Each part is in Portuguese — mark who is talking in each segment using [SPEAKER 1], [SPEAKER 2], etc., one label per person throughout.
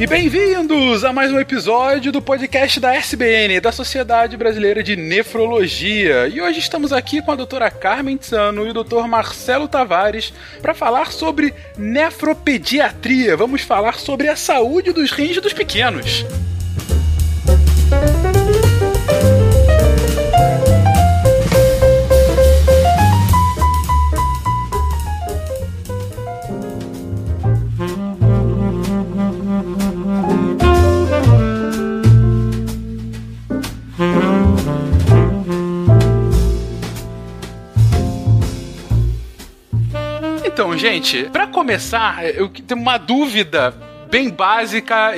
[SPEAKER 1] E bem-vindos a mais um episódio do podcast da SBN, da Sociedade Brasileira de Nefrologia. E hoje estamos aqui com a doutora Carmen Tsano e o doutor Marcelo Tavares para falar sobre nefropediatria. Vamos falar sobre a saúde dos rins dos pequenos. Gente, para começar, eu tenho uma dúvida bem básica,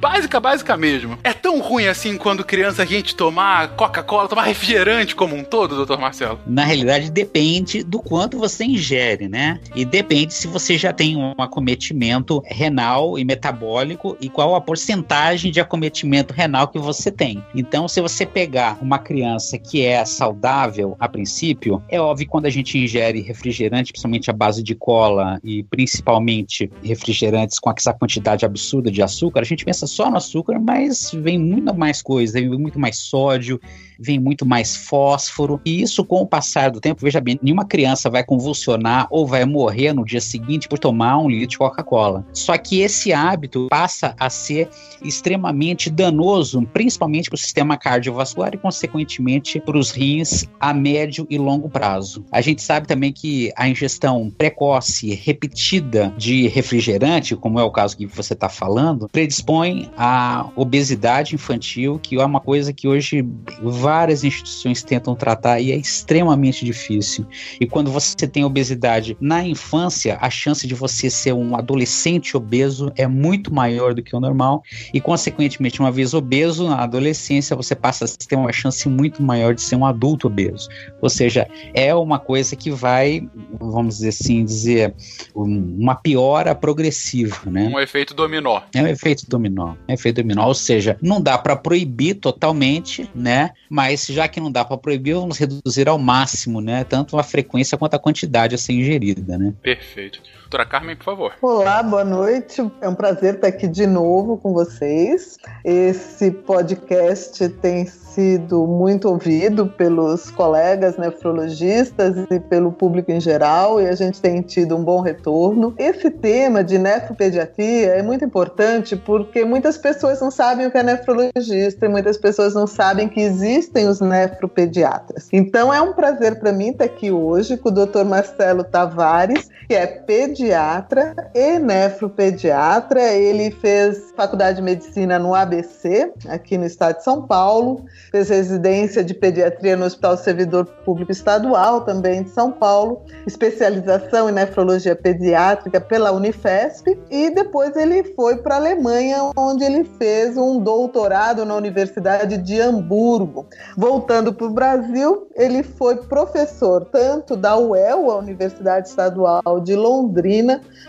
[SPEAKER 1] básica, básica mesmo. É tão ruim assim quando criança a gente tomar Coca-Cola, tomar refrigerante como um todo, doutor Marcelo?
[SPEAKER 2] Na realidade, depende do quanto você ingere, né? E depende se você já tem um acometimento renal e metabólico e qual a porcentagem de acometimento renal que você tem. Então, se você pegar uma criança que é saudável a princípio, é óbvio que quando a gente ingere refrigerante, principalmente a base de cola e principalmente refrigerantes com essa quantidade quantidade absurda de açúcar, a gente pensa só no açúcar, mas vem muito mais coisa, vem muito mais sódio, vem muito mais fósforo. E isso, com o passar do tempo, veja bem, nenhuma criança vai convulsionar ou vai morrer no dia seguinte por tomar um litro de Coca-Cola. Só que esse hábito passa a ser extremamente danoso, principalmente para o sistema cardiovascular e, consequentemente, para os rins a médio e longo prazo. A gente sabe também que a ingestão precoce, repetida de refrigerante, como é o caso que você está falando, predispõe à obesidade infantil, que é uma coisa que hoje várias instituições tentam tratar e é extremamente difícil. E quando você tem obesidade na infância, a chance de você ser um adolescente obeso é muito maior do que o normal. E, consequentemente, uma vez obeso na adolescência, você passa a ter uma chance muito maior de ser um adulto obeso. Ou seja, é uma coisa que vai, vamos dizer assim, dizer, uma piora progressiva, né?
[SPEAKER 1] Um efeito dominó.
[SPEAKER 2] É um efeito dominó. É um efeito dominó, ou seja, não dá para proibir totalmente, né? Mas já que não dá para proibir, vamos reduzir ao máximo, né? Tanto a frequência quanto a quantidade a ser ingerida, né?
[SPEAKER 1] Perfeito. Doutora Carmen, por favor.
[SPEAKER 3] Olá, boa noite. É um prazer estar aqui de novo com vocês. Esse podcast tem sido muito ouvido pelos colegas nefrologistas e pelo público em geral, e a gente tem tido um bom retorno. Esse tema de nefropediatria é muito importante porque muitas pessoas não sabem o que é nefrologista e muitas pessoas não sabem que existem os nefropediatras. Então é um prazer para mim estar aqui hoje com o Dr. Marcelo Tavares, que é pediatra e nefropediatra. Ele fez faculdade de medicina no ABC, aqui no estado de São Paulo, fez residência de pediatria no Hospital Servidor Público Estadual, também de São Paulo, especialização em nefrologia pediátrica pela Unifesp, e depois ele foi para a Alemanha, onde ele fez um doutorado na Universidade de Hamburgo. Voltando para o Brasil, ele foi professor tanto da UEL, a Universidade Estadual de Londrina,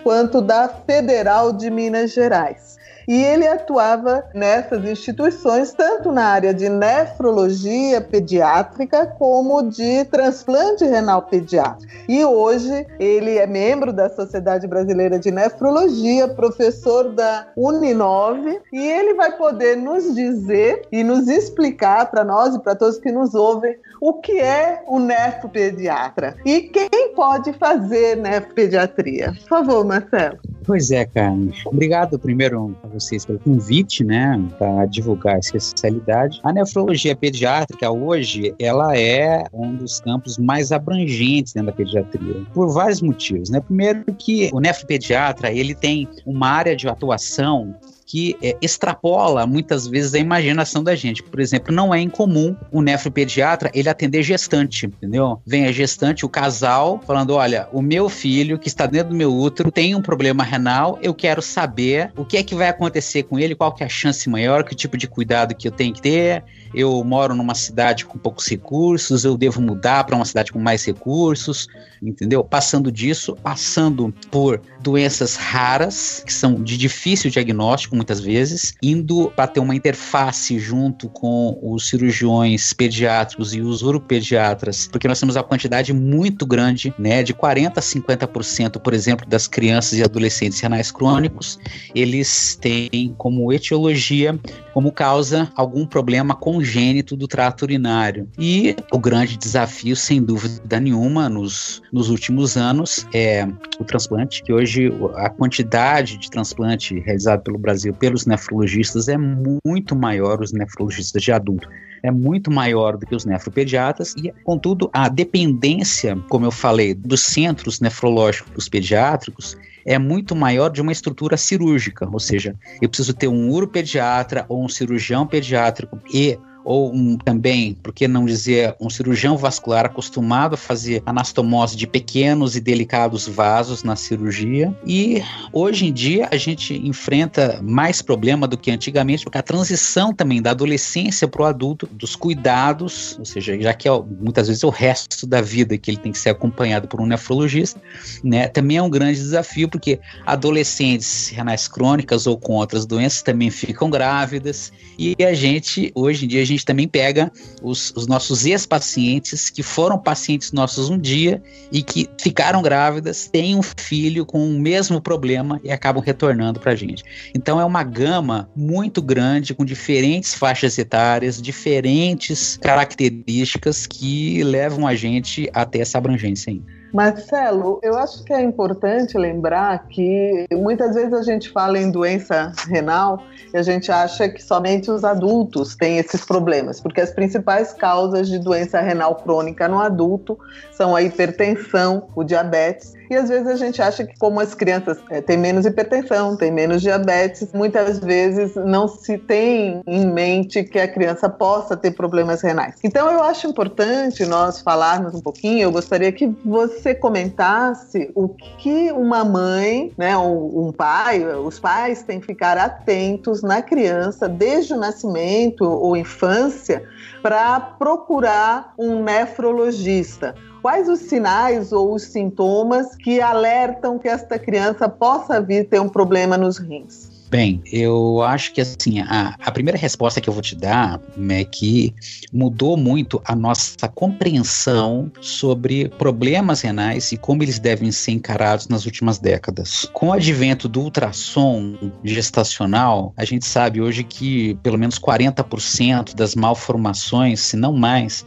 [SPEAKER 3] quanto da Federal de Minas Gerais. E ele atuava nessas instituições tanto na área de nefrologia pediátrica como de transplante renal pediátrico. E hoje ele é membro da Sociedade Brasileira de Nefrologia, professor da Uninove, e ele vai poder nos dizer e nos explicar para nós e para todos que nos ouvem o que é o nefropediatra e quem pode fazer nefropediatria. Por favor, Marcelo.
[SPEAKER 2] Pois é, Carmen. Obrigado primeiro a vocês pelo convite, né, para divulgar essa especialidade. A nefrologia pediátrica hoje, ela é um dos campos mais abrangentes dentro da pediatria, por vários motivos, né? Primeiro que o nefropediatra, ele tem uma área de atuação que é, extrapola muitas vezes a imaginação da gente. Por exemplo, não é incomum o nefropediatra ele atender gestante, entendeu? Vem a gestante, o casal, falando: olha, o meu filho que está dentro do meu útero tem um problema renal, eu quero saber o que é que vai acontecer com ele, qual que é a chance maior, que tipo de cuidado que eu tenho que ter. Eu moro numa cidade com poucos recursos, eu devo mudar para uma cidade com mais recursos, entendeu? Passando disso, passando por doenças raras, que são de difícil diagnóstico muitas vezes, indo para ter uma interface junto com os cirurgiões pediátricos e os uropediatras, porque nós temos uma quantidade muito grande, né, de 40 a 50%, por exemplo, das crianças e adolescentes renais crônicos, eles têm como etiologia, como causa algum problema congênito do trato urinário. E o grande desafio, sem dúvida nenhuma, nos, nos últimos anos é o transplante, que hoje a quantidade de transplante realizado pelo Brasil pelos nefrologistas é muito maior, os nefrologistas de adulto. É muito maior do que os nefropediatras e, contudo, a dependência, como eu falei, dos centros nefrológicos pediátricos é muito maior de uma estrutura cirúrgica, ou seja, eu preciso ter um uropediatra ou um cirurgião pediátrico e ou um, também, por que não dizer, um cirurgião vascular acostumado a fazer anastomose de pequenos e delicados vasos na cirurgia. E hoje em dia a gente enfrenta mais problema do que antigamente, porque a transição também da adolescência para o adulto, dos cuidados, ou seja, já que é, muitas vezes é o resto da vida que ele tem que ser acompanhado por um nefrologista, né, também é um grande desafio, porque adolescentes renais crônicas ou com outras doenças também ficam grávidas, e a gente, hoje em dia, gente também pega os, os nossos ex-pacientes que foram pacientes nossos um dia e que ficaram grávidas, têm um filho com o mesmo problema e acabam retornando para a gente. Então é uma gama muito grande, com diferentes faixas etárias, diferentes características que levam a gente até essa abrangência ainda.
[SPEAKER 3] Marcelo, eu acho que é importante lembrar que muitas vezes a gente fala em doença renal e a gente acha que somente os adultos têm esses problemas, porque as principais causas de doença renal crônica no adulto são a hipertensão, o diabetes e às vezes a gente acha que, como as crianças é, têm menos hipertensão, têm menos diabetes, muitas vezes não se tem em mente que a criança possa ter problemas renais. Então, eu acho importante nós falarmos um pouquinho. Eu gostaria que você comentasse o que uma mãe, né, um, um pai, os pais têm que ficar atentos na criança desde o nascimento ou infância para procurar um nefrologista. Quais os sinais ou os sintomas que alertam que esta criança possa vir ter um problema nos rins?
[SPEAKER 2] Bem, eu acho que assim, a, a, primeira resposta que eu vou te dar é que mudou muito a nossa compreensão sobre problemas renais e como eles devem ser encarados nas últimas décadas. Com o advento do ultrassom gestacional, a gente sabe hoje que pelo menos 40% das malformações, se não mais,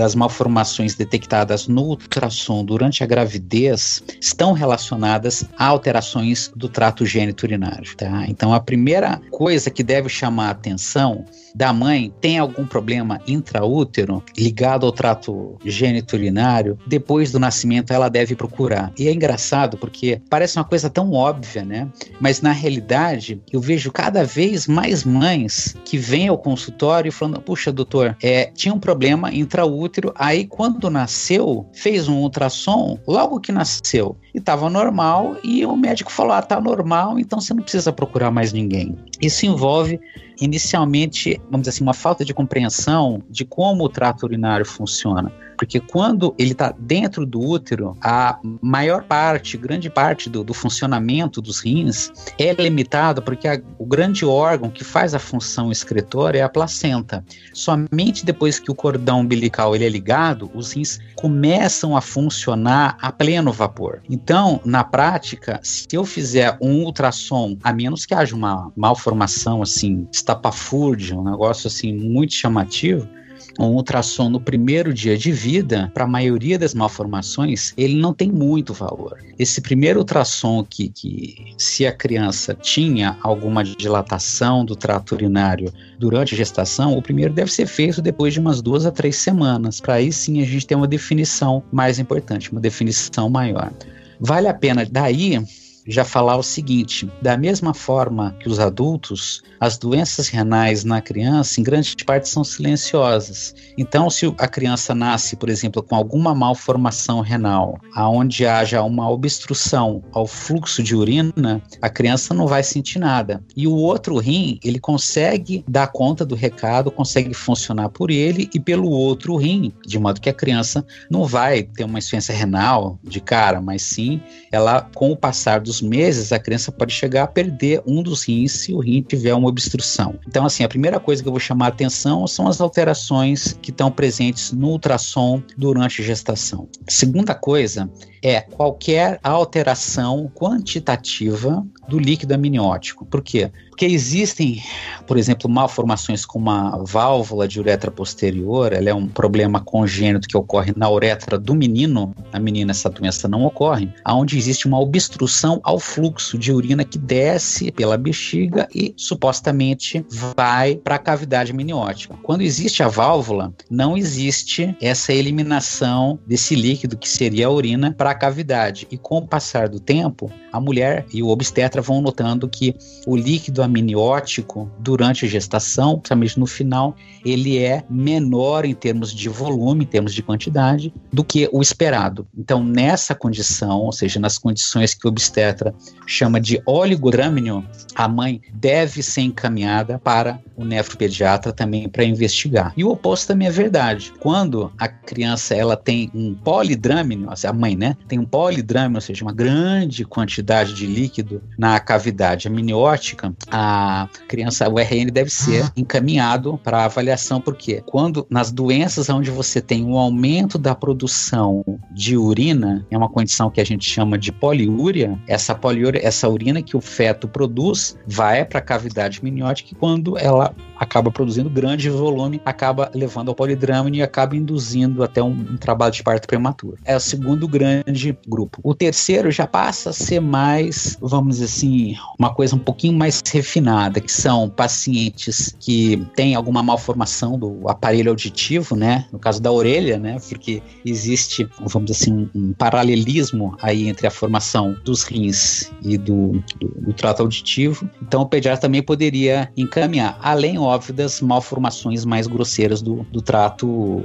[SPEAKER 2] das malformações detectadas no ultrassom durante a gravidez estão relacionadas a alterações do trato gênito-urinário. Tá? Então, a primeira coisa que deve chamar a atenção da mãe tem algum problema intraútero ligado ao trato gênito-urinário, depois do nascimento ela deve procurar. E é engraçado porque parece uma coisa tão óbvia, né? Mas na realidade eu vejo cada vez mais mães que vêm ao consultório falando: puxa, doutor, é, tinha um problema intraútero, aí quando nasceu, fez um ultrassom, logo que nasceu, e estava normal, e o médico falou: ah, tá normal, então você não precisa procurar mais ninguém. Isso envolve inicialmente, vamos dizer assim, uma falta de compreensão de como o trato urinário funciona. Porque quando ele está dentro do útero, a maior parte, grande parte do, do funcionamento dos rins é limitado porque a, o grande órgão que faz a função excretora é a placenta. Somente depois que o cordão umbilical ele é ligado, os rins começam a funcionar a pleno vapor. Então, na prática, se eu fizer um ultrassom, a menos que haja uma malformação assim, estapafúrdia, um negócio assim muito chamativo, um ultrassom no primeiro dia de vida, para a maioria das malformações, ele não tem muito valor. Esse primeiro ultrassom que, que, se a criança tinha alguma dilatação do trato urinário durante a gestação, o primeiro deve ser feito depois de umas duas a três semanas, para aí sim a gente ter uma definição mais importante, uma definição maior. Vale a pena daí já falar o seguinte: da mesma forma que os adultos, as doenças renais na criança, em grande parte, são silenciosas. Então, se a criança nasce, por exemplo, com alguma malformação renal, aonde haja uma obstrução ao fluxo de urina, a criança não vai sentir nada. E o outro rim, ele consegue dar conta do recado, consegue funcionar por ele e pelo outro rim, de modo que a criança não vai ter uma insuficiência renal de cara, mas sim ela, com o passar dos meses, a criança pode chegar a perder um dos rins se o rim tiver uma obstrução. Então, assim, a primeira coisa que eu vou chamar a atenção são as alterações que estão presentes no ultrassom durante a gestação. Segunda coisa é qualquer alteração quantitativa do líquido amniótico. Por quê? Porque existem, por exemplo, malformações como a válvula de uretra posterior, ela é um problema congênito que ocorre na uretra do menino, na menina essa doença não ocorre, aonde existe uma obstrução ao fluxo de urina que desce pela bexiga e supostamente vai para a cavidade amniótica. Quando existe a válvula, não existe essa eliminação desse líquido que seria a urina para a cavidade. E com o passar do tempo, a mulher e o obstetra vão notando que o líquido amniótico durante a gestação, principalmente no final, ele é menor em termos de volume, em termos de quantidade, do que o esperado. Então, nessa condição, ou seja, nas condições que o obstetra chama de oligodrâmino, a mãe deve ser encaminhada para o nefropediatra também para investigar. E o oposto também é verdade. Quando a criança ela tem um polidrâmino, a mãe, né, tem um polidrâmino, ou seja, uma grande quantidade de líquido na cavidade amniótica, a criança, o RN deve ser ah. encaminhado para avaliação, porque quando nas doenças onde você tem um aumento da produção de urina, é uma condição que a gente chama de poliúria, essa poliúria, essa urina que o feto produz, vai para a cavidade amniótica e quando ela acaba produzindo grande volume, acaba levando ao polidrâmino e acaba induzindo até um, um trabalho de parto prematuro. É o segundo grande grupo. O terceiro já passa a ser mais, vamos dizer assim, uma coisa um pouquinho mais refinada, que são pacientes que têm alguma malformação do aparelho auditivo, né? No caso da orelha, né? Porque existe, vamos dizer assim, um, paralelismo aí entre a formação dos rins e do, do, do trato auditivo. Então o pediatra também poderia encaminhar, além, óbvio, das malformações mais grosseiras do, do trato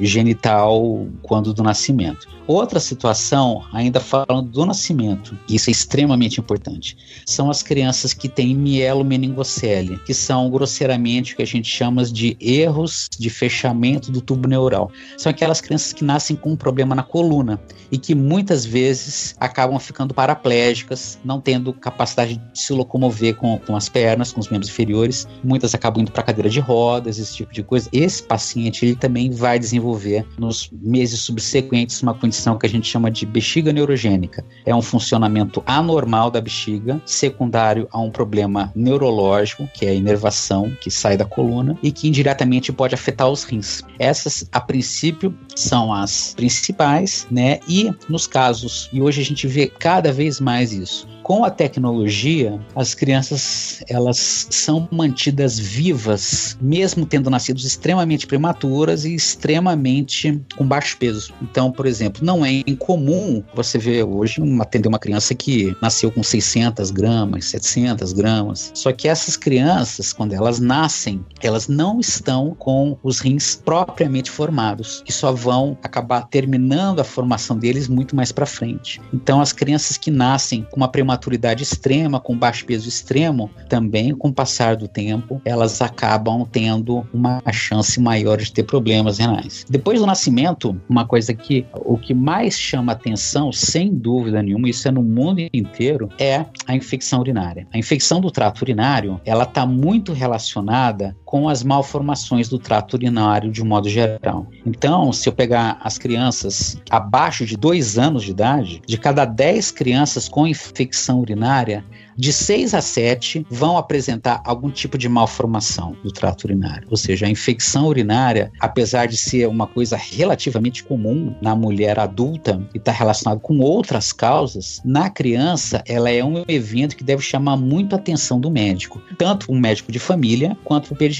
[SPEAKER 2] genital quando do nascimento. Outra situação, ainda falando do nascimento, isso é extremamente importante, são as crianças que têm mielomeningocele, que são grosseiramente o que a gente chama de erros de fechamento do tubo neural. São aquelas crianças que nascem com um problema na coluna e que muitas vezes acabam ficando paraplégicas, não tendo capacidade de se locomover com, com as pernas, com os membros inferiores. Muitas acabam indo para cadeira de rodas, esse tipo de coisa. Esse paciente ele também vai desenvolver nos meses subsequentes uma condição que a gente chama de bexiga neurogênica. É um funcionamento anormal da bexiga, secundário a um problema neurológico, que é a inervação que sai da coluna e que indiretamente pode afetar os rins. Essas, a princípio, são as principais, né? E nos casos, e hoje a gente vê cada vez mais isso, com a tecnologia, as crianças elas são mantidas vivas, mesmo tendo nascido extremamente prematuras e extremamente com baixo peso. Então, por exemplo, não é incomum você ver hoje atender uma criança que nasceu com 600 gramas, 700 gramas. Só que essas crianças, quando elas nascem, elas não estão com os rins propriamente formados, que só vão acabar terminando a formação deles muito mais para frente. Então, as crianças que nascem com uma prematuridade maturidade extrema, com baixo peso extremo, também com o passar do tempo, elas acabam tendo uma chance maior de ter problemas renais. Depois do nascimento, uma coisa que o que mais chama atenção, sem dúvida nenhuma, isso é no mundo inteiro, é a infecção urinária. A infecção do trato urinário, ela está muito relacionada com as malformações do trato urinário de um modo geral. Então, se eu pegar as crianças abaixo de dois anos de idade, de cada 10 crianças com infecção urinária, de 6 a 7 vão apresentar algum tipo de malformação do trato urinário. Ou seja, a infecção urinária, apesar de ser uma coisa relativamente comum na mulher adulta e está relacionado com outras causas, na criança ela é um evento que deve chamar muito a atenção do médico, tanto o médico de família quanto o pediatra,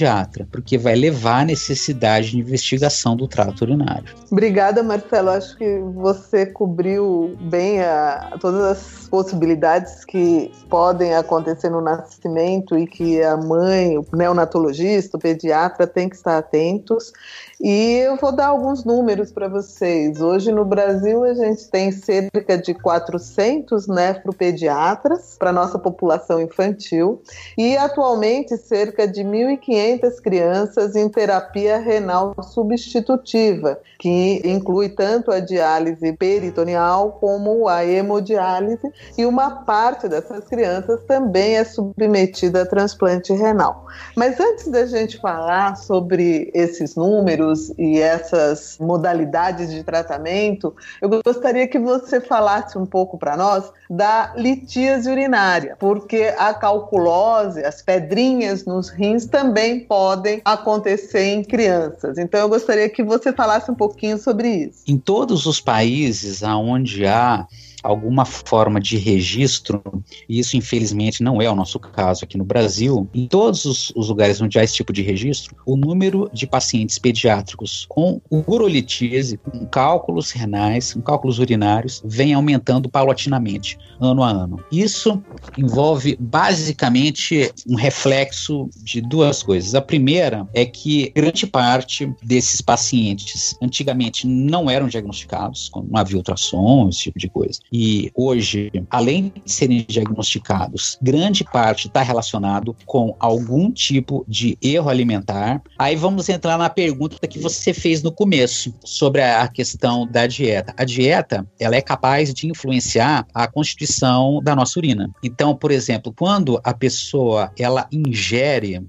[SPEAKER 2] porque vai levar à necessidade de investigação do trato urinário.
[SPEAKER 3] Obrigada, Marcelo. Acho que você cobriu bem a, todas as possibilidades que podem podem acontecer no nascimento e que a mãe, o neonatologista, o pediatra tem que estar atentos. E eu vou dar alguns números para vocês. Hoje no Brasil a gente tem cerca de 400 nefropediatras para nossa população infantil e atualmente cerca de 1.500 crianças em terapia renal substitutiva, que inclui tanto a diálise peritoneal como a hemodiálise e uma parte dessas crianças também é submetida a transplante renal. Mas antes da gente falar sobre esses números e essas modalidades de tratamento, eu gostaria que você falasse um pouco para nós da litíase urinária, porque a calculose, as pedrinhas nos rins também podem acontecer em crianças. Então eu gostaria que você falasse um pouquinho sobre isso.
[SPEAKER 2] Em todos os países onde há alguma forma de registro, e isso infelizmente não é o nosso caso aqui no Brasil, em todos os, os lugares onde há esse tipo de registro, o número de pacientes pediátricos com urolitise, com cálculos renais, com cálculos urinários, vem aumentando paulatinamente, ano a ano. Isso envolve basicamente um reflexo de duas coisas. A primeira é que grande parte desses pacientes antigamente não eram diagnosticados, não havia ultrassom, esse tipo de coisa. E hoje, além de serem diagnosticados, grande parte está relacionado com algum tipo de erro alimentar. Aí vamos entrar na pergunta que você fez no começo sobre a questão da dieta. A dieta, ela é capaz de influenciar a constituição da nossa urina. Então, por exemplo, quando a pessoa ela ingere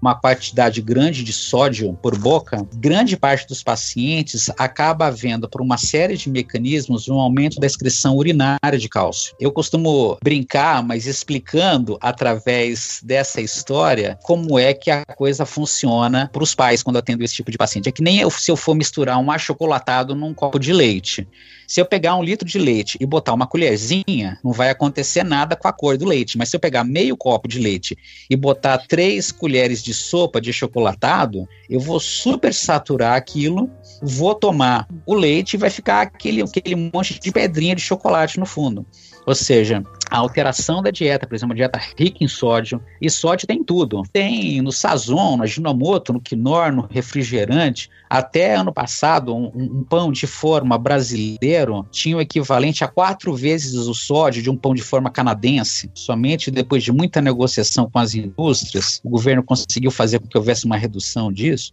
[SPEAKER 2] uma quantidade grande de sódio por boca, grande parte dos pacientes acaba havendo por uma série de mecanismos um aumento da excreção urinária de cálcio. Eu costumo brincar, mas explicando através dessa história como é que a coisa funciona para os pais quando atendo esse tipo de paciente. É que nem eu, se eu for misturar um achocolatado num copo de leite. Se eu pegar um litro de leite e botar uma colherzinha, não vai acontecer nada com a cor do leite. Mas se eu pegar meio copo de leite e botar três colheres de sopa de chocolatado, eu vou super saturar aquilo, vou tomar o leite e vai ficar aquele, aquele monte de pedrinha de chocolate no fundo. Ou seja, a alteração da dieta, por exemplo, uma dieta rica em sódio, e sódio tem tudo. Tem no sazon, no aginomoto, no quinor, no refrigerante. Até ano passado, um, um, pão de forma brasileiro tinha o equivalente a quatro vezes o sódio de um pão de forma canadense. Somente depois de muita negociação com as indústrias, o governo conseguiu fazer com que houvesse uma redução disso.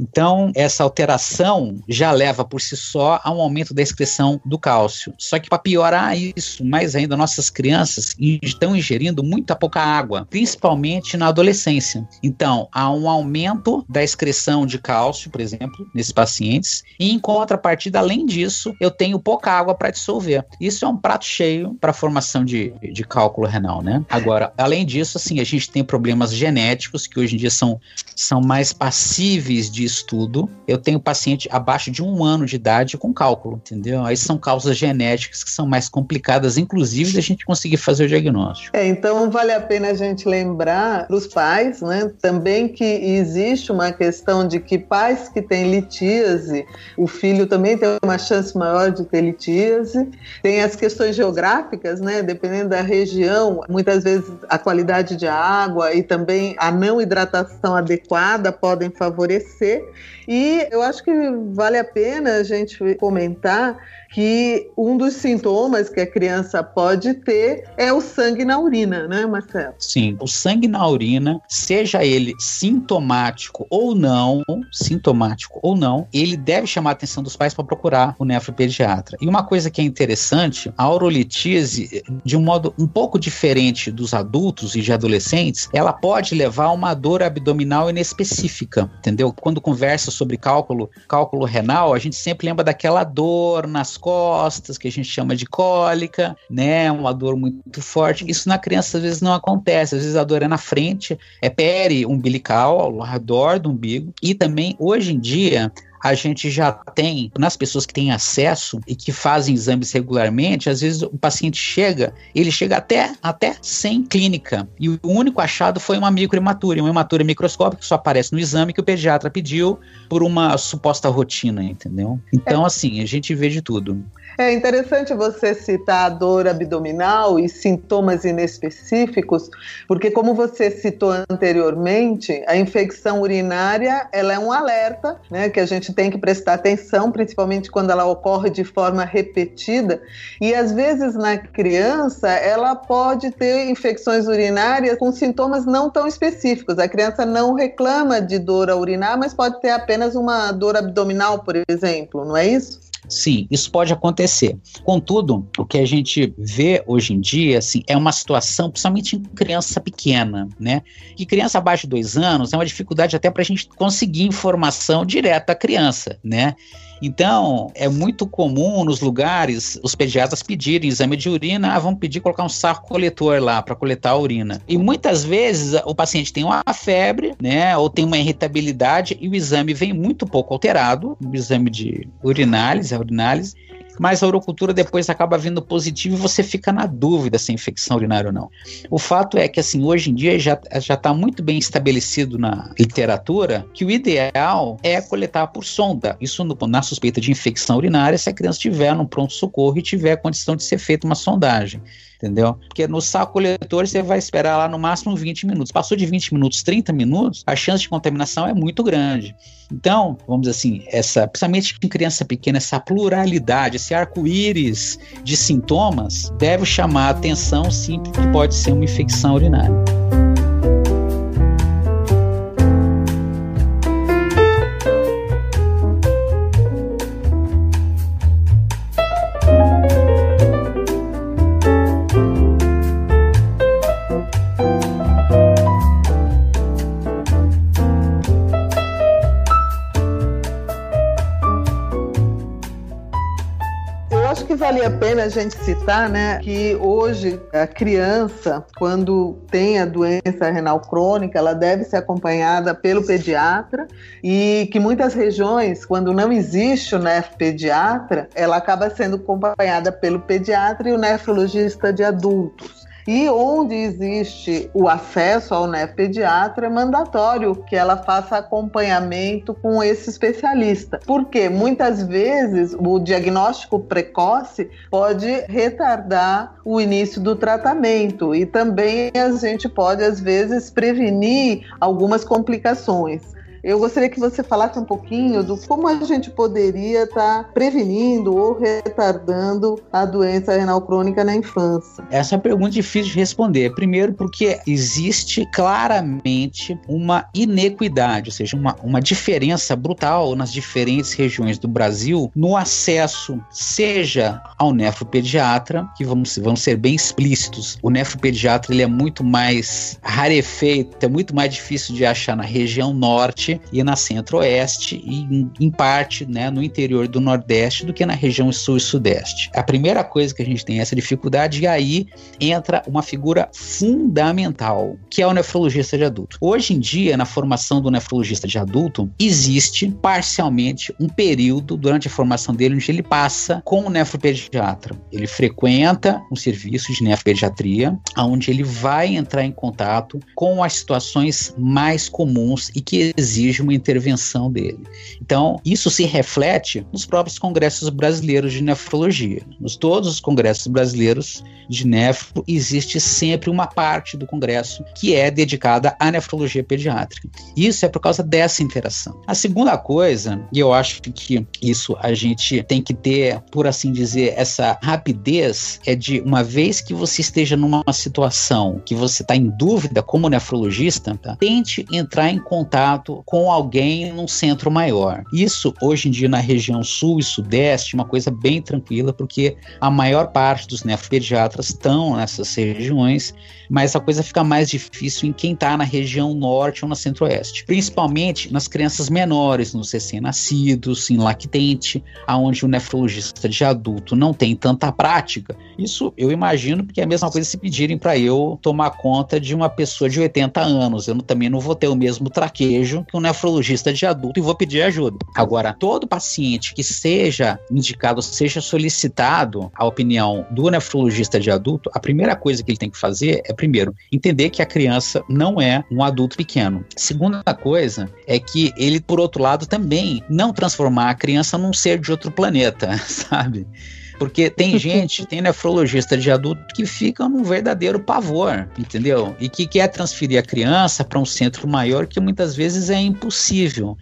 [SPEAKER 2] Então, essa alteração já leva por si só a um aumento da excreção do cálcio. Só que para piorar isso, mais ainda, nossas crianças estão ingerindo muita pouca água, principalmente na adolescência. Então, há um aumento da excreção de cálcio, por exemplo, nesses pacientes, e em contrapartida, além disso, eu tenho pouca água para dissolver. Isso é um prato cheio para a formação de, de cálculo renal, né? Agora, além disso, assim, a gente tem problemas genéticos que hoje em dia são, são mais passíveis de estudo, eu tenho paciente abaixo de um ano de idade com cálculo, entendeu? Aí são causas genéticas que são mais complicadas, inclusive, da gente conseguir fazer o diagnóstico.
[SPEAKER 3] É, então vale a pena a gente lembrar para os pais, né, também que existe uma questão de que pais que têm litíase, o filho também tem uma chance maior de ter litíase. Tem as questões geográficas, né, dependendo da região, muitas vezes a qualidade de água e também a não hidratação adequada podem favorecer e eu acho que vale a pena a gente comentar que um dos sintomas que a criança pode ter é o sangue na urina, né, Marcelo?
[SPEAKER 2] Sim, o sangue na urina, seja ele sintomático ou não, sintomático ou não, ele deve chamar a atenção dos pais para procurar o nefropediatra. E uma coisa que é interessante, a urolitise, de um modo um pouco diferente dos adultos e de adolescentes, ela pode levar a uma dor abdominal inespecífica, entendeu? Quando conversa sobre cálculo, cálculo renal, a gente sempre lembra daquela dor nas costas, que a gente chama de cólica, né? Uma dor muito forte. Isso na criança às vezes não acontece, às vezes a dor é na frente, é peri umbilical, ao redor do umbigo. E também, hoje em dia, a gente já tem, nas pessoas que têm acesso e que fazem exames regularmente, às vezes o paciente chega, ele chega até, até sem clínica. E o único achado foi uma microhematúria, uma hematura microscópica que só aparece no exame que o pediatra pediu por uma suposta rotina, entendeu? Então, é. assim, a gente vê de tudo.
[SPEAKER 3] É interessante você citar a dor abdominal e sintomas inespecíficos, porque como você citou anteriormente, a infecção urinária ela é um alerta, né, que a gente tem que prestar atenção, principalmente quando ela ocorre de forma repetida. E às vezes na criança ela pode ter infecções urinárias com sintomas não tão específicos. A criança não reclama de dor a urinar, mas pode ter apenas uma dor abdominal, por exemplo, não é isso?
[SPEAKER 2] Sim, isso pode acontecer. Contudo, o que a gente vê hoje em dia, assim, é uma situação, principalmente em criança pequena, né? Que criança abaixo de dois anos é uma dificuldade até para a gente conseguir informação direta à criança, né? Então, é muito comum nos lugares os pediatras pedirem exame de urina, ah, vamos pedir colocar um saco coletor lá para coletar a urina. E muitas vezes o paciente tem uma febre, né, ou tem uma irritabilidade e o exame vem muito pouco alterado, o exame de urinálise, a urinálise, mas a urocultura depois acaba vindo positivo e você fica na dúvida se é infecção urinária ou não. O fato é que, assim, hoje em dia já está muito bem estabelecido na literatura que o ideal é coletar por sonda. Isso no, na suspeita de infecção urinária, se a criança estiver no pronto-socorro e tiver a condição de ser feita uma sondagem entendeu? Porque no saco coletor você vai esperar lá no máximo 20 minutos. Passou de 20 minutos, 30 minutos, a chance de contaminação é muito grande. Então, vamos dizer assim, essa, principalmente em criança pequena, essa pluralidade, esse arco-íris de sintomas deve chamar a atenção, sim, que pode ser uma infecção urinária.
[SPEAKER 3] Vale a pena a gente citar, né, que hoje a criança, quando tem a doença renal crônica, ela deve ser acompanhada pelo pediatra e que muitas regiões, quando não existe o nefropediatra, ela acaba sendo acompanhada pelo pediatra e o nefrologista de adultos. E onde existe o acesso ao nefropediatra, é mandatório que ela faça acompanhamento com esse especialista. Porque muitas vezes o diagnóstico precoce pode retardar o início do tratamento e também a gente pode, às vezes, prevenir algumas complicações. Eu gostaria que você falasse um pouquinho do como a gente poderia estar tá prevenindo ou retardando a doença renal crônica na infância.
[SPEAKER 2] Essa é uma pergunta difícil de responder. Primeiro, porque existe claramente uma inequidade, ou seja, uma, uma diferença brutal nas diferentes regiões do Brasil no acesso, seja ao nefropediatra, que vamos, vamos ser bem explícitos, o nefropediatra ele é muito mais rarefeito, é muito mais difícil de achar na região norte e na centro-oeste e em, em parte né, no interior do nordeste do que na região sul e sudeste. A primeira coisa que a gente tem é essa dificuldade e aí entra uma figura fundamental, que é o nefrologista de adulto. Hoje em dia, na formação do nefrologista de adulto, existe parcialmente um período durante a formação dele onde ele passa com o nefropediatra. Ele frequenta um serviço de nefropediatria, onde ele vai entrar em contato com as situações mais comuns e que existem exige uma intervenção dele. Então, isso se reflete nos próprios congressos brasileiros de nefrologia. Nos todos os congressos brasileiros de nefro, existe sempre uma parte do congresso que é dedicada à nefrologia pediátrica. Isso é por causa dessa interação. A segunda coisa, e eu acho que isso a gente tem que ter, por assim dizer, essa rapidez, é de uma vez que você esteja numa situação que você está em dúvida como nefrologista, tá? tente entrar em contato com alguém num centro maior. Isso, hoje em dia, na região sul e sudeste, uma coisa bem tranquila, porque a maior parte dos nefropediatras estão nessas regiões, mas a coisa fica mais difícil em quem está na região norte ou na centro-oeste, principalmente nas crianças menores, nos recém-nascidos, em lactente, aonde o nefrologista de adulto não tem tanta prática. Isso eu imagino porque é a mesma coisa se pedirem para eu tomar conta de uma pessoa de 80 anos. Eu também não vou ter o mesmo traquejo que um nefrologista de adulto e vou pedir ajuda. Agora, todo paciente que seja indicado, seja solicitado a opinião do nefrologista de adulto, a primeira coisa que ele tem que fazer é, primeiro, entender que a criança não é um adulto pequeno. Segunda coisa é que ele, por outro lado, também não transformar a criança num ser de outro planeta, sabe? Porque tem gente, tem nefrologista de adulto que fica num verdadeiro pavor, entendeu? E que quer transferir a criança para um centro maior que muitas vezes é impossível.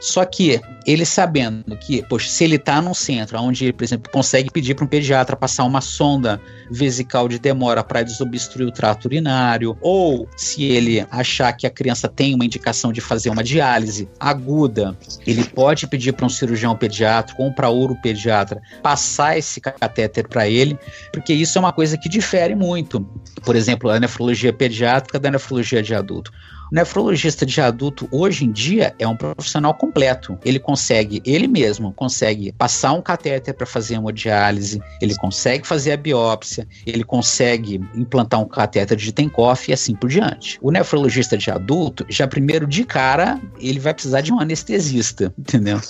[SPEAKER 2] Só que ele sabendo que, poxa, se ele está num centro onde por exemplo, consegue pedir para um pediatra passar uma sonda vesical de demora para desobstruir o trato urinário, ou se ele achar que a criança tem uma indicação de fazer uma diálise aguda, ele pode pedir para um cirurgião pediátrico ou para um pediatra passar esse catéter para ele, porque isso é uma coisa que difere muito. Por exemplo, a nefrologia pediátrica da nefrologia de adulto. O nefrologista de adulto hoje em dia é um profissional completo. Ele consegue, ele mesmo consegue passar um catéter para fazer hemodiálise, ele consegue fazer a biópsia, ele consegue implantar um catéter de Tenkoff e assim por diante. O nefrologista de adulto, já primeiro de cara, ele vai precisar de um anestesista, entendeu?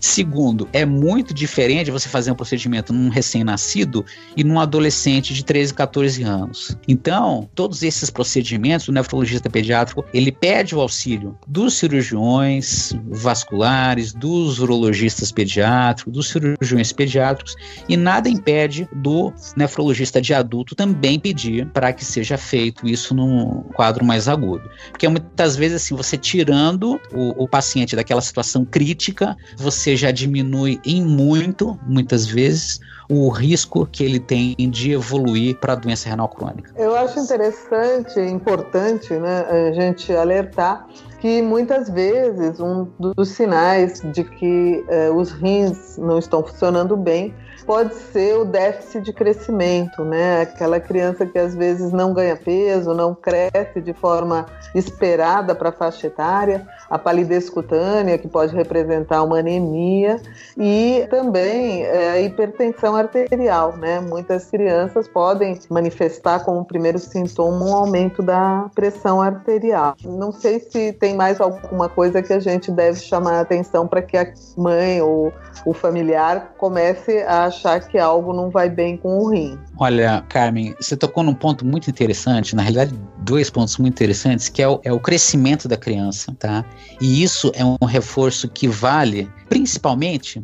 [SPEAKER 2] Segundo, é muito diferente você fazer um procedimento num recém-nascido e num adolescente de 13, 14 anos. Então, todos esses procedimentos, o nefrologista pediátrico ele pede o auxílio dos cirurgiões vasculares, dos urologistas pediátricos, dos cirurgiões pediátricos, e nada impede do nefrologista de adulto também pedir para que seja feito isso num quadro mais agudo. Porque muitas vezes, assim, você tirando o, o paciente daquela situação crítica, você já diminui em muito, muitas vezes, o risco que ele tem de evoluir para doença renal crônica.
[SPEAKER 3] Eu acho interessante, importante, né, a gente alertar que muitas vezes um dos sinais de que eh, os rins não estão funcionando bem pode ser o déficit de crescimento, né? Aquela criança que às vezes não ganha peso, não cresce de forma esperada para a faixa etária, a palidez cutânea, que pode representar uma anemia, e também é, a hipertensão arterial, né? Muitas crianças podem manifestar como primeiro sintoma um aumento da pressão arterial. Não sei se tem mais alguma coisa que a gente deve chamar a atenção para que a mãe ou o familiar comece a achar que algo não vai bem com o rim.
[SPEAKER 2] Olha, Carmen, você tocou num ponto muito interessante, na realidade, dois pontos muito interessantes, que é o, é o crescimento da criança, tá? E isso é um reforço que vale principalmente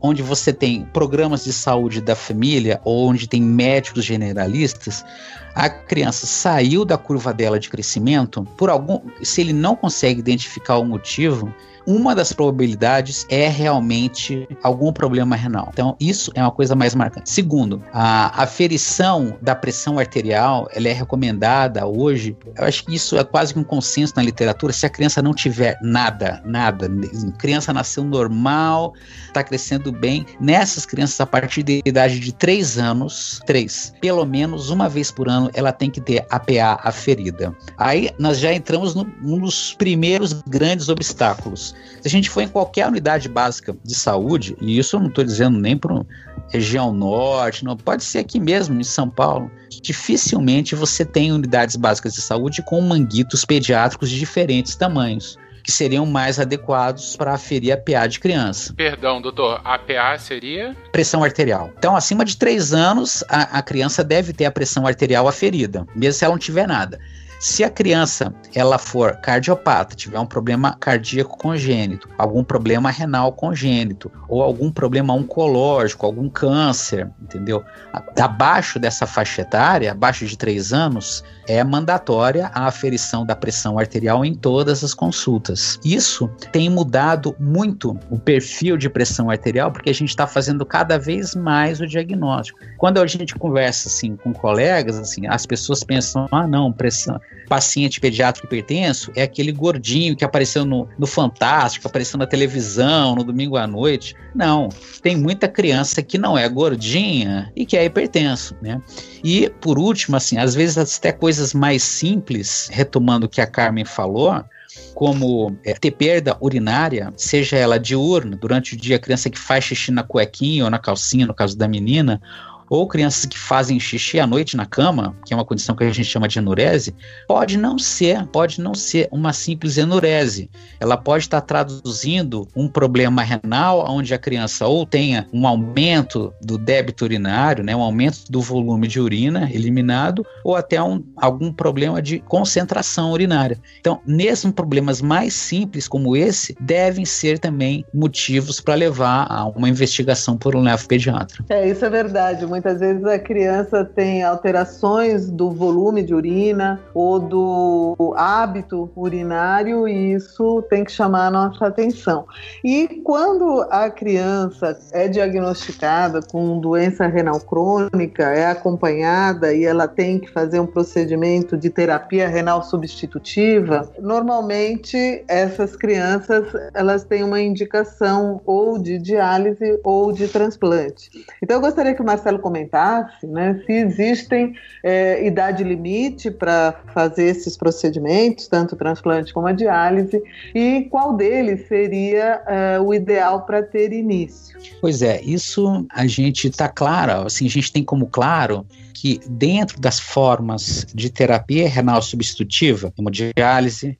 [SPEAKER 2] onde você tem programas de saúde da família ou onde tem médicos generalistas, a criança saiu da curva dela de crescimento por algum, se ele não consegue identificar o motivo, uma das probabilidades é realmente algum problema renal. Então, isso é uma coisa mais marcante. Segundo, a aferição da pressão arterial, ela é recomendada hoje. Eu acho que isso é quase um consenso na literatura. Se a criança não tiver nada, nada, criança nasceu normal, está crescendo bem, nessas crianças a partir da idade de 3 anos, 3, pelo menos uma vez por ano, ela tem que ter APA aferida. Aí nós já entramos num dos primeiros grandes obstáculos se a gente for em qualquer unidade básica de saúde, e isso eu não estou dizendo nem para região norte, não pode ser aqui mesmo em São Paulo, dificilmente você tem unidades básicas de saúde com manguitos pediátricos de diferentes tamanhos que seriam mais adequados para aferir a PA de criança.
[SPEAKER 1] Perdão, doutor, a PA seria?
[SPEAKER 2] Pressão arterial. Então, acima de 3 anos, a, a criança deve ter a pressão arterial aferida, mesmo se ela não tiver nada. Se a criança ela for cardiopata, tiver um problema cardíaco congênito, algum problema renal congênito, ou algum problema oncológico, algum câncer, entendeu? Abaixo dessa faixa etária, abaixo de 3 anos, é mandatória a aferição da pressão arterial em todas as consultas. Isso tem mudado muito o perfil de pressão arterial, porque a gente está fazendo cada vez mais o diagnóstico. Quando a gente conversa assim com colegas, assim, as pessoas pensam: ah, não, pressão, paciente pediátrico hipertenso é aquele gordinho que apareceu no, no Fantástico, apareceu na televisão no domingo à noite. Não, tem muita criança que não é gordinha e que é hipertenso, né? E por último, assim, às vezes até coisas mais simples, retomando o que a Carmen falou, como é, ter perda urinária, seja ela diurna, durante o dia a criança que faz xixi na cuequinha ou na calcinha, no caso da menina, ou crianças que fazem xixi à noite na cama, que é uma condição que a gente chama de enurese, pode não ser, pode não ser uma simples enurese. Ela pode estar traduzindo um problema renal onde a criança ou tenha um aumento do débito urinário, né, um aumento do volume de urina eliminado, ou até um, algum problema de concentração urinária. Então, nesses problemas mais simples como esse, devem ser também motivos para levar a uma investigação por um nefropediatra.
[SPEAKER 3] É, isso é verdade. Muitas vezes a criança tem alterações do volume de urina ou do hábito urinário e isso tem que chamar a nossa atenção. E quando a criança é diagnosticada com doença renal crônica, é acompanhada e ela tem que fazer um procedimento de terapia renal substitutiva, normalmente essas crianças elas têm uma indicação ou de diálise ou de transplante. Então eu gostaria que o Marcelo comentasse né, se existem é, idade limite para fazer esses procedimentos, tanto transplante como a diálise, e qual deles seria é, o ideal para ter início.
[SPEAKER 2] Pois é, isso a gente está claro, assim, a gente tem como claro que dentro das formas de terapia renal substitutiva, como diálise,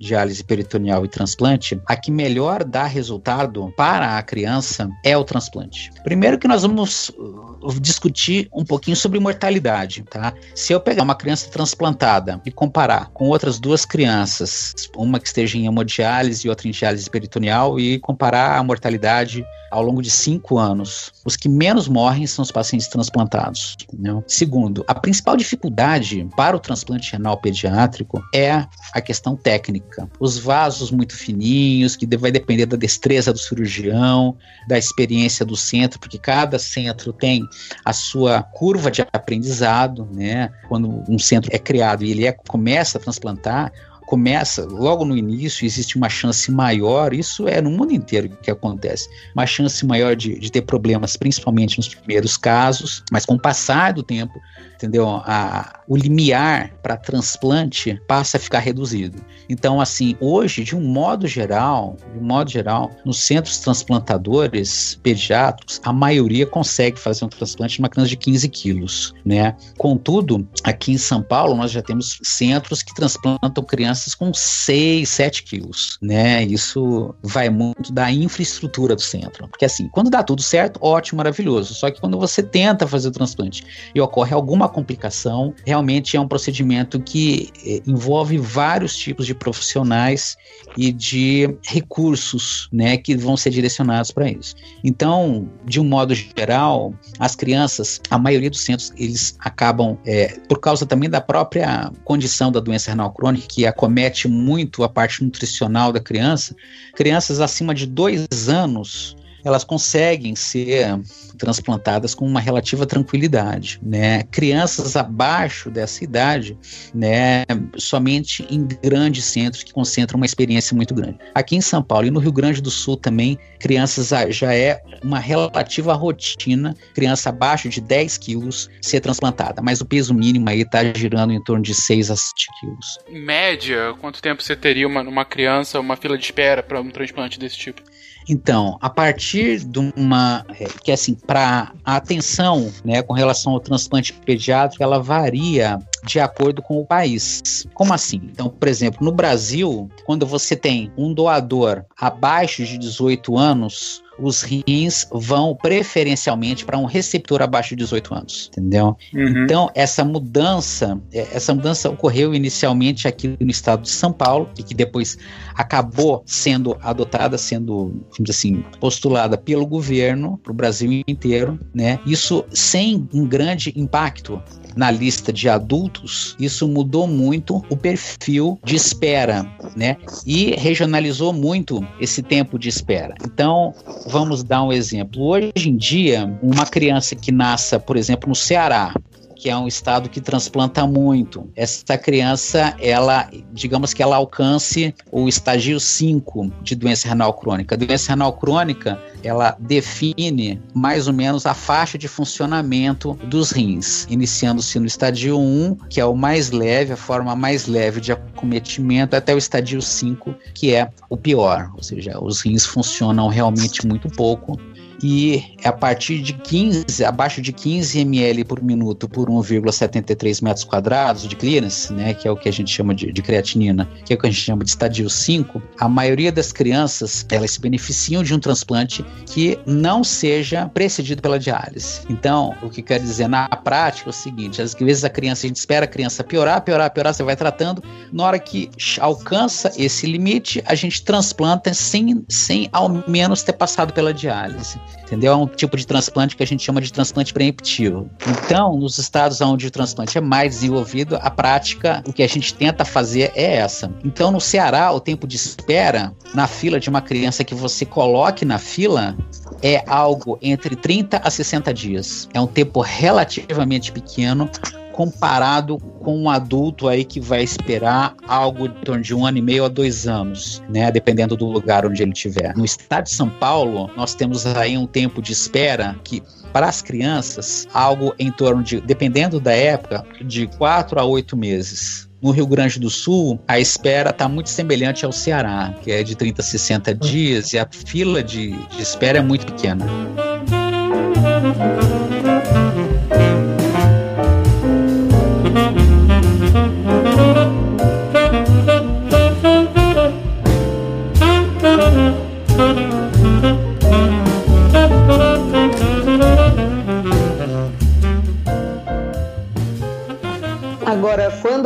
[SPEAKER 2] peritoneal e transplante, a que melhor dá resultado para a criança é o transplante. Primeiro que nós vamos uh, discutir um pouquinho sobre mortalidade, tá? Se eu pegar uma criança transplantada e comparar com outras duas crianças, uma que esteja em hemodiálise e outra em diálise peritoneal e comparar a mortalidade ao longo de cinco anos, os que menos morrem são os pacientes transplantados. Né? Segundo, a principal dificuldade para o transplante renal pediátrico é a questão técnica. Os vasos muito fininhos, que vai depender da destreza do cirurgião, da experiência do centro, porque cada centro tem a sua curva de aprendizado, né? Quando um centro é criado e ele é, começa a transplantar, começa, logo no início, existe uma chance maior, isso é no mundo inteiro que acontece, uma chance maior de, de ter problemas, principalmente nos primeiros casos, mas com o passar do tempo, entendeu? A, o limiar para transplante passa a ficar reduzido. Então, assim, hoje, de um modo geral, de um modo geral, nos centros transplantadores pediátricos, a maioria consegue fazer um transplante de uma criança de 15 quilos, né? Contudo, aqui em São Paulo, nós já temos centros que transplantam crianças com 6, 7 quilos, né? Isso vai muito da infraestrutura do centro. Porque, assim, quando dá tudo certo, ótimo, maravilhoso. Só que quando você tenta fazer o transplante e ocorre alguma complicação. Realmente é um procedimento que eh, envolve vários tipos de profissionais e de recursos, né, que vão ser direcionados para isso. Então, de um modo geral, as crianças, a maioria dos centros, eles acabam, é, por causa também da própria condição da doença renal crônica, que acomete muito a parte nutricional da criança, crianças acima de dois anos elas conseguem ser transplantadas com uma relativa tranquilidade, né? Crianças abaixo dessa idade, né, somente em grandes centros que concentram uma experiência muito grande. Aqui em São Paulo e no Rio Grande do Sul também, crianças já é uma relativa rotina, criança abaixo de 10 quilos ser transplantada, mas o peso mínimo aí está girando em torno de 6 a 7 quilos.
[SPEAKER 1] Em média, quanto tempo você teria uma, uma criança, uma fila de espera para um transplante desse tipo?
[SPEAKER 2] Então, a partir de uma. É, que assim, para a atenção né, com relação ao transplante pediátrico, ela varia de acordo com o país. Como assim? Então, por exemplo, no Brasil, quando você tem um doador abaixo de 18 anos, os rins vão preferencialmente para um receptor abaixo de 18 anos, entendeu? Uhum. Então, essa mudança, é, essa mudança ocorreu inicialmente aqui no estado de São Paulo e que depois acabou sendo adotada, sendo, assim, postulada pelo governo para o Brasil inteiro, né? Isso sem um grande impacto na lista de adultos, isso mudou muito o perfil de espera, né? E regionalizou muito esse tempo de espera. Então, vamos dar um exemplo. Hoje em dia, uma criança que nasça, por exemplo, no Ceará, que é um estado que transplanta muito. Essa criança, ela, digamos que ela alcance o estágio 5 de doença renal crônica. A doença renal crônica, ela define mais ou menos a faixa de funcionamento dos rins, iniciando-se no estágio 1, que é o mais leve, a forma mais leve de acometimento, até o estágio 5, que é o pior, ou seja, os rins funcionam realmente muito pouco e a partir de 15, abaixo de 15 ml por minuto por 1,73 metros quadrados de clearance, né, que é o que a gente chama de, de creatinina, que é o que a gente chama de estadio 5, a maioria das crianças, elas se beneficiam de um transplante que não seja precedido pela diálise. Então, o que quer dizer na prática é o seguinte, às vezes a criança, a gente espera a criança piorar, piorar, piorar, você vai tratando, na hora que alcança esse limite, a gente transplanta sem, sem ao menos ter passado pela diálise. Entendeu? É um tipo de transplante que a gente chama de transplante preemptivo. Então, nos estados onde o transplante é mais desenvolvido, a prática, o que a gente tenta fazer é essa. Então, no Ceará, o tempo de espera na fila de uma criança que você coloque na fila é algo entre 30 a 60 dias. É um tempo relativamente pequeno comparado com um adulto aí que vai esperar algo em torno de um ano e meio a dois anos, né? Dependendo do lugar onde ele estiver. No estado de São Paulo, nós temos aí um tempo de espera que para as crianças, algo em torno de, dependendo da época, de quatro a oito meses. No Rio Grande do Sul, a espera está muito semelhante ao Ceará, que é de 30 a 60 dias, e a fila de, de espera é muito pequena.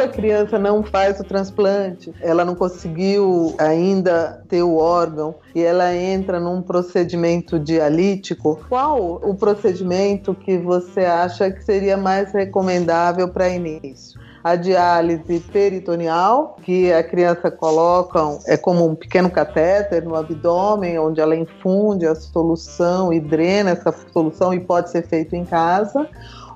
[SPEAKER 3] A criança não faz o transplante, ela não conseguiu ainda ter o órgão e ela entra num procedimento dialítico, qual o procedimento que você acha que seria mais recomendável para início? a diálise peritoneal, que a criança coloca, é como um pequeno catéter no abdômen, onde ela infunde a solução e drena essa solução e pode ser feito em casa,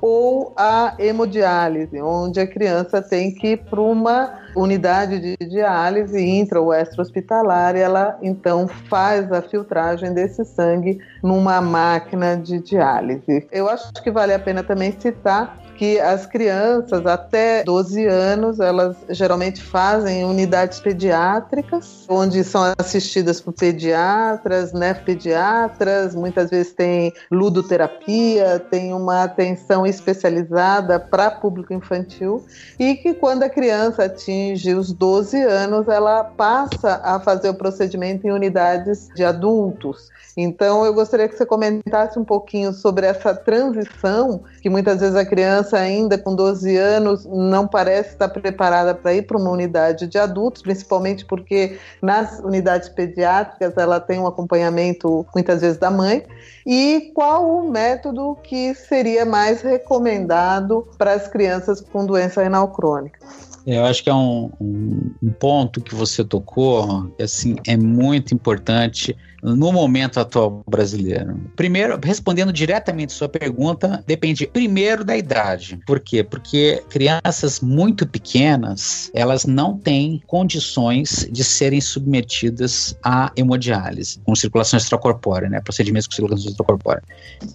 [SPEAKER 3] ou a hemodiálise, onde a criança tem que ir para uma unidade de diálise intra ou extra-hospitalar e ela então faz a filtragem desse sangue numa máquina de diálise. Eu acho que vale a pena também citar que as crianças até 12 anos, elas geralmente fazem unidades pediátricas, onde são assistidas por pediatras, nefropediatras, muitas vezes tem ludoterapia, tem uma atenção especializada para público infantil e que quando a criança atinge os 12 anos, ela passa a fazer o procedimento em unidades de adultos. Então, eu gostaria que você comentasse um pouquinho sobre essa transição, que muitas vezes a criança, ainda com 12 anos, não parece estar preparada para ir para uma unidade de adultos, principalmente porque nas unidades pediátricas ela tem um acompanhamento, muitas vezes, da mãe. E qual o método que seria mais recomendado para as crianças com doença renal crônica?
[SPEAKER 2] Eu acho que é um, um, um ponto que você tocou, assim, é muito importante no momento atual brasileiro? Primeiro, respondendo diretamente sua pergunta, depende primeiro da idade. Por quê? Porque crianças muito pequenas, elas não têm condições de serem submetidas à hemodiálise, com circulação extracorpórea, né? Procedimentos com circulação extracorpórea.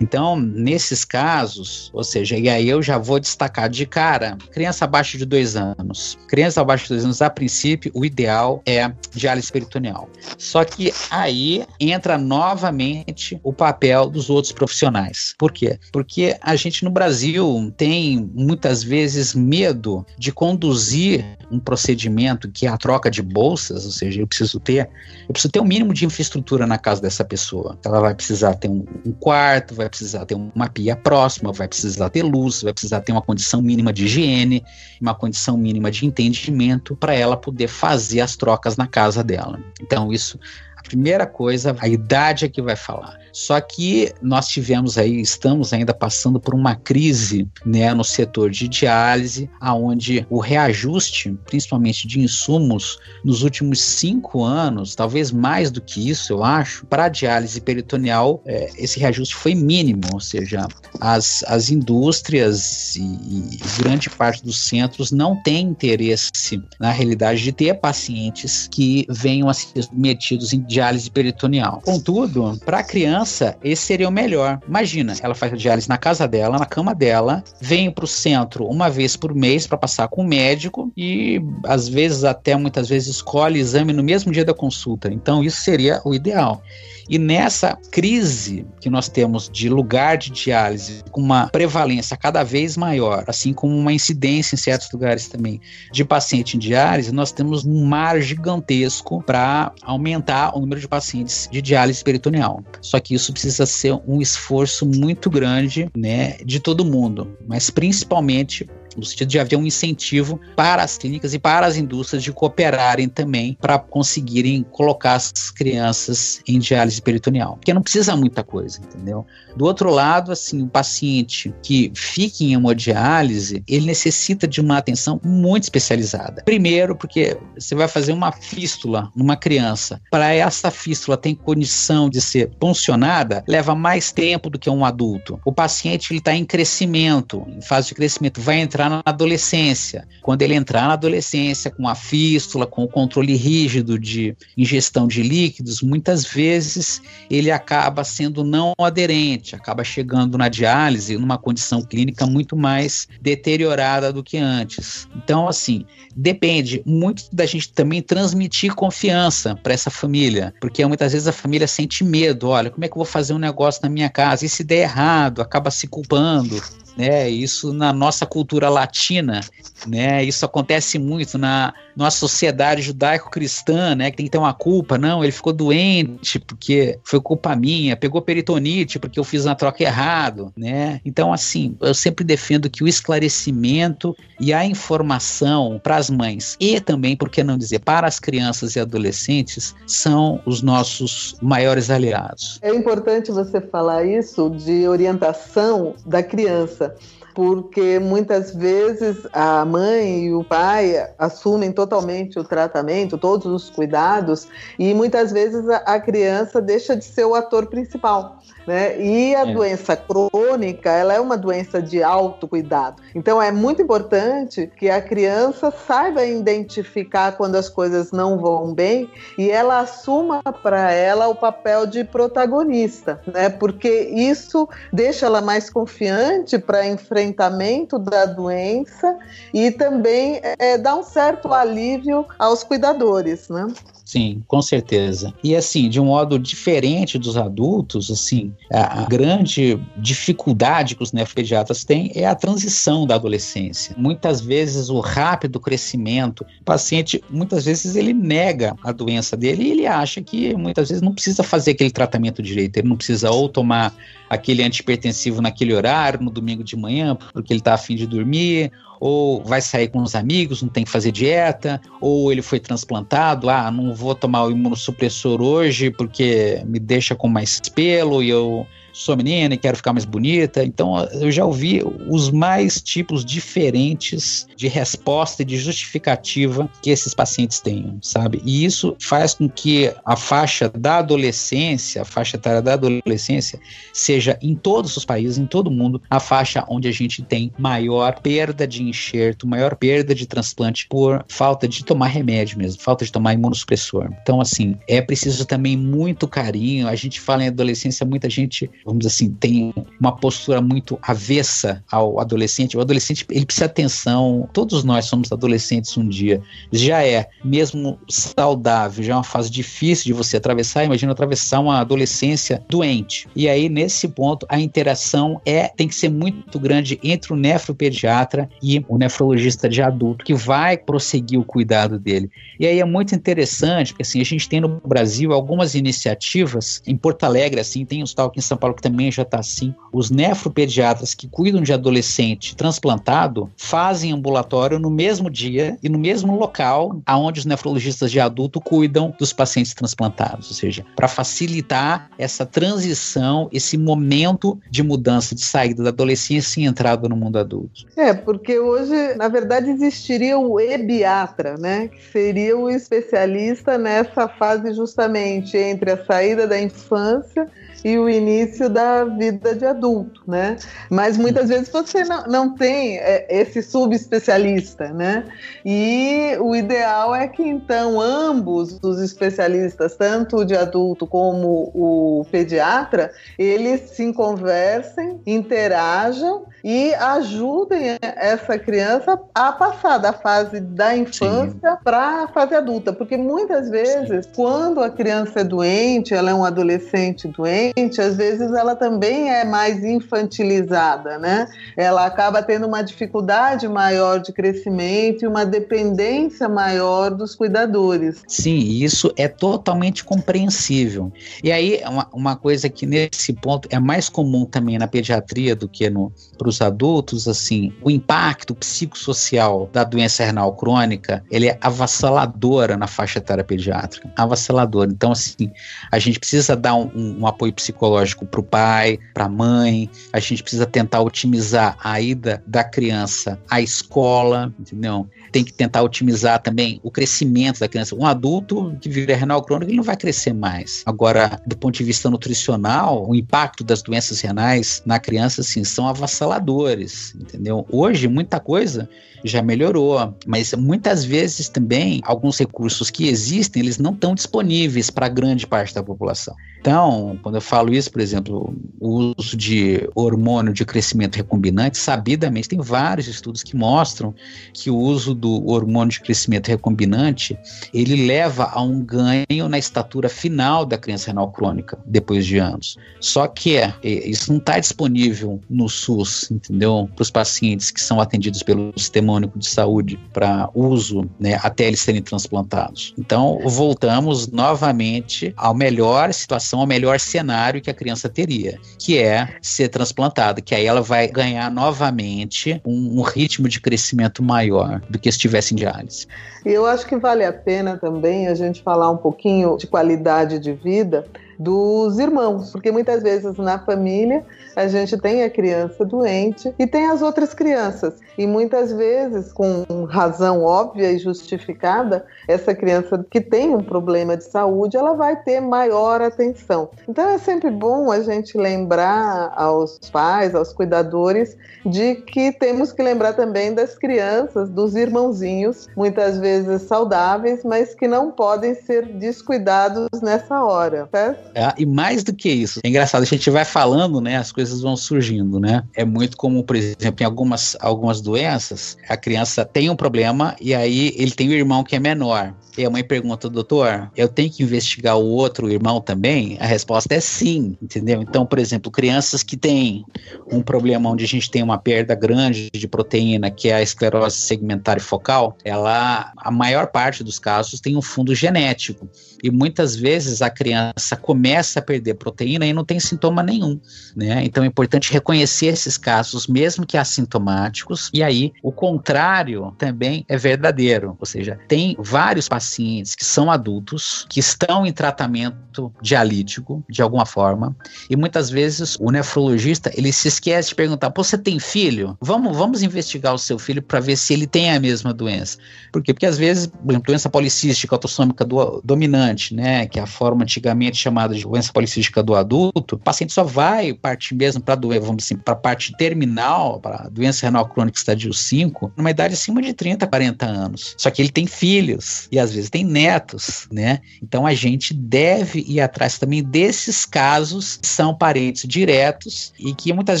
[SPEAKER 2] Então, nesses casos, ou seja, e aí eu já vou destacar de cara, criança abaixo de dois anos. Criança abaixo de dois anos, a princípio, o ideal é diálise peritoneal. Só que aí entra novamente o papel dos outros profissionais. Por quê? Porque a gente no Brasil tem muitas vezes medo de conduzir um procedimento que é a troca de bolsas, ou seja, eu preciso ter, eu preciso ter um mínimo de infraestrutura na casa dessa pessoa. Ela vai precisar ter um, um quarto, vai precisar ter uma pia próxima, vai precisar ter luz, vai precisar ter uma condição mínima de higiene, uma condição mínima de entendimento para ela poder fazer as trocas na casa dela. Então isso Primeira coisa, a idade é que vai falar. Só que nós tivemos aí, estamos ainda passando por uma crise né, no setor de diálise, aonde o reajuste, principalmente de insumos, nos últimos cinco anos, talvez mais do que isso, eu acho, para a diálise peritoneal, é, esse reajuste foi mínimo, ou seja, as, as indústrias e, e grande parte dos centros não têm interesse, na realidade, de ter pacientes que venham a ser metidos em diálise peritoneal. Contudo, para a criança, esse seria o melhor. Imagina, ela faz a diálise na casa dela, na cama dela, vem para o centro uma vez por mês para passar com o médico e às vezes até muitas vezes escolhe exame no mesmo dia da consulta. Então isso seria o ideal. E nessa crise que nós temos de lugar de diálise, com uma prevalência cada vez maior, assim como uma incidência em certos lugares também de paciente em diálise, nós temos um mar gigantesco para aumentar o número de pacientes de diálise peritoneal. Só que isso precisa ser um esforço muito grande, né, de todo mundo, mas principalmente no sentido de haver um incentivo para as clínicas e para as indústrias de cooperarem também para conseguirem colocar as crianças em diálise peritoneal. Porque não precisa muita coisa, entendeu? Do outro lado, assim, o paciente que fica em hemodiálise, ele necessita de uma atenção muito especializada. Primeiro, porque você vai fazer uma fístula numa criança. Para essa fístula ter condição de ser funcionada, leva mais tempo do que um adulto. O paciente está em crescimento, em fase de crescimento, vai entrar na adolescência. Quando ele entrar na adolescência com a fístula, com o controle rígido de ingestão de líquidos, muitas vezes ele acaba sendo não aderente acaba chegando na diálise numa condição clínica muito mais deteriorada do que antes. Então, assim, depende muito da gente também transmitir confiança para essa família, porque muitas vezes a família sente medo. Olha, como é que eu vou fazer um negócio na minha casa? E se der errado, acaba se culpando né? Isso na nossa cultura latina, né? Isso acontece muito na nossa sociedade judaico-cristã, né? Que tem que ter uma culpa, não? Ele ficou doente porque foi culpa minha, pegou peritonite porque eu fiz uma troca errado, né? Então, assim, eu sempre defendo que o esclarecimento e a informação para as mães e também, por que não dizer, para as crianças e adolescentes são os nossos maiores aliados.
[SPEAKER 3] É importante você falar isso de orientação da criança porque muitas vezes a mãe e o pai assumem totalmente o tratamento, todos os cuidados, e muitas vezes a criança deixa de ser o ator principal. Né? E a é. doença crônica, ela é uma doença de autocuidado. Então é muito importante que a criança saiba identificar quando as coisas não vão bem e ela assuma para ela o papel de protagonista, né? Porque isso deixa ela mais confiante para enfrentamento da doença e também é, dá um certo alívio aos cuidadores, né?
[SPEAKER 2] Sim, com certeza. E assim, de um modo diferente dos adultos, assim, a, grande dificuldade que os nefropediatras têm é a transição da adolescência. Muitas vezes o rápido crescimento, o paciente, muitas vezes ele nega a doença dele e ele acha que muitas vezes não precisa fazer aquele tratamento direito, ele não precisa ou tomar aquele antipertensivo naquele horário, no domingo de manhã, porque ele está afim de dormir, ou vai sair com os amigos, não tem que fazer dieta, ou ele foi transplantado, ah, não vou tomar o imunossupressor hoje porque me deixa com mais pelo e eu sou menina e quero ficar mais bonita. Então, eu já ouvi os mais tipos diferentes de resposta e de justificativa que esses pacientes têm, sabe? E isso faz com que a faixa da adolescência, a faixa etária da adolescência, seja em todos os países, em todo o mundo, a faixa onde a gente tem maior perda de enxerto, maior perda de transplante por falta de tomar remédio mesmo, falta de tomar imunossupressor. Então, assim, é preciso também muito carinho. A gente fala em adolescência, muita gente vamos dizer assim, tem uma postura muito avessa ao adolescente. O adolescente, ele precisa de atenção. Todos nós somos adolescentes um dia. Já é, mesmo saudável, já é uma fase difícil de você atravessar. Imagina atravessar uma adolescência doente. E aí, nesse ponto, a interação é tem que ser muito grande entre o nefropediatra e o nefrologista de adulto, que vai prosseguir o cuidado dele. E aí é muito interessante, porque assim, a gente tem no Brasil algumas iniciativas, em Porto Alegre, assim, tem um tal aqui em São Paulo também já está assim. Os nefropediatras que cuidam de adolescente transplantado fazem ambulatório no mesmo dia e no mesmo local aonde os nefrologistas de adulto cuidam dos pacientes transplantados, ou seja, para facilitar essa transição, esse momento de mudança de saída da adolescência e entrada no mundo adulto.
[SPEAKER 3] É, porque hoje, na verdade, existiria o ebiatra, né, que seria o especialista nessa fase justamente entre a saída da infância e o início da vida de adulto, né? Mas muitas vezes você não, não tem é, esse subespecialista, né? E o ideal é que então ambos os especialistas, tanto o de adulto como o pediatra, eles se conversem, interajam e ajudem essa criança a passar da fase da infância para a fase adulta, porque muitas vezes Sim. quando a criança é doente, ela é um adolescente doente, às vezes ela também é mais infantilizada, né? Ela acaba tendo uma dificuldade maior de crescimento e uma dependência maior dos cuidadores.
[SPEAKER 2] Sim, isso é totalmente compreensível. E aí, uma, uma coisa que nesse ponto é mais comum também na pediatria do que para os adultos, assim, o impacto psicossocial da doença renal crônica, ele é avassaladora na faixa etária pediátrica, avassaladora. Então, assim, a gente precisa dar um, um apoio psicológico para o pai, para a mãe, a gente precisa tentar otimizar a ida da criança à escola, entendeu? Tem que tentar otimizar também o crescimento da criança. Um adulto que vive renal crônica, ele não vai crescer mais. Agora, do ponto de vista nutricional, o impacto das doenças renais na criança, assim, são avassaladores, entendeu? Hoje, muita coisa já melhorou, mas muitas vezes também alguns recursos que existem, eles não estão disponíveis para grande parte da população. Então, quando eu falo isso, por exemplo, o uso de hormônio de crescimento recombinante, sabidamente tem vários estudos que mostram que o uso do hormônio de crescimento recombinante, ele leva a um ganho na estatura final da criança renal crônica depois de anos. Só que é, isso não está disponível no SUS, entendeu? Para os pacientes que são atendidos pelo sistema único de saúde para uso, né, até eles serem transplantados. Então, voltamos novamente à melhor situação ao melhor cenário que a criança teria, que é ser transplantada, que aí ela vai ganhar novamente um, um ritmo de crescimento maior do que se estivesse em diálise.
[SPEAKER 3] E eu acho que vale a pena também a gente falar um pouquinho de qualidade de vida dos irmãos, porque muitas vezes na família a gente tem a criança doente e tem as outras crianças. E muitas vezes, com razão óbvia e justificada, essa criança que tem um problema de saúde, ela vai ter maior atenção. Então é sempre bom a gente lembrar aos pais, aos cuidadores, de que temos que lembrar também das crianças, dos irmãozinhos, muitas vezes saudáveis, mas que não podem ser descuidados nessa hora, certo?
[SPEAKER 2] É, e mais do que isso, é engraçado, a gente vai falando, né? As coisas vão surgindo, né? É muito comum, por exemplo, em algumas, algumas doenças, a criança tem um problema e aí ele tem um irmão que é menor. E a mãe pergunta, doutor, eu tenho que investigar o outro irmão também? A resposta é sim, entendeu? Então, por exemplo, crianças que têm um problema onde a gente tem uma perda grande de proteína, que é a esclerose segmentar focal, ela, a maior parte dos casos, tem um fundo genético. E muitas vezes a criança começa a perder proteína e não tem sintoma nenhum, né? Então é importante reconhecer esses casos, mesmo que assintomáticos, e aí o contrário também é verdadeiro, ou seja, tem vários pacientes que são adultos, que estão em tratamento dialítico, de alguma forma, e muitas vezes o nefrologista ele se esquece de perguntar: você tem filho? Vamos, vamos investigar o seu filho para ver se ele tem a mesma doença. Por quê? Porque às vezes, por exemplo, doença policística autossômica do, dominante, né, que é a forma antigamente chamada de doença policística do adulto, o paciente só vai partir mesmo para doença, vamos assim, para a parte terminal, para doença renal crônica estadio 5, numa idade acima de 30, 40 anos. Só que ele tem filhos e às vezes vezes tem netos, né? Então a gente deve ir atrás também desses casos que são parentes diretos e que muitas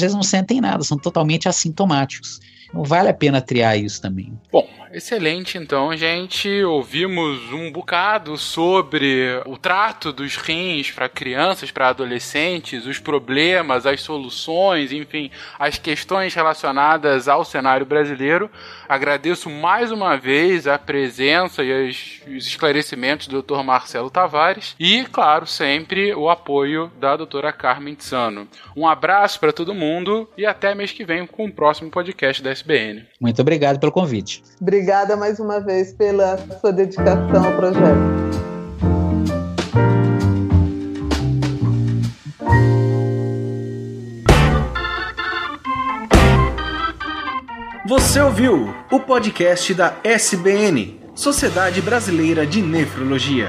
[SPEAKER 2] vezes não sentem nada, são totalmente assintomáticos. Não vale a pena triar isso também.
[SPEAKER 1] Bom, Excelente, então, gente. Ouvimos um bocado sobre o trato dos rins para crianças, para adolescentes, os problemas, as soluções, enfim, as questões relacionadas ao cenário brasileiro. Agradeço mais uma vez a presença e os esclarecimentos do Dr. Marcelo Tavares e, claro, sempre o apoio da doutora Carmen Tsano. Um abraço para todo mundo e até mês que vem com o próximo podcast da SBN.
[SPEAKER 2] Muito obrigado pelo convite.
[SPEAKER 3] Obrigada mais uma vez pela sua dedicação ao projeto.
[SPEAKER 4] Você ouviu o podcast da SBN, Sociedade Brasileira de Nefrologia.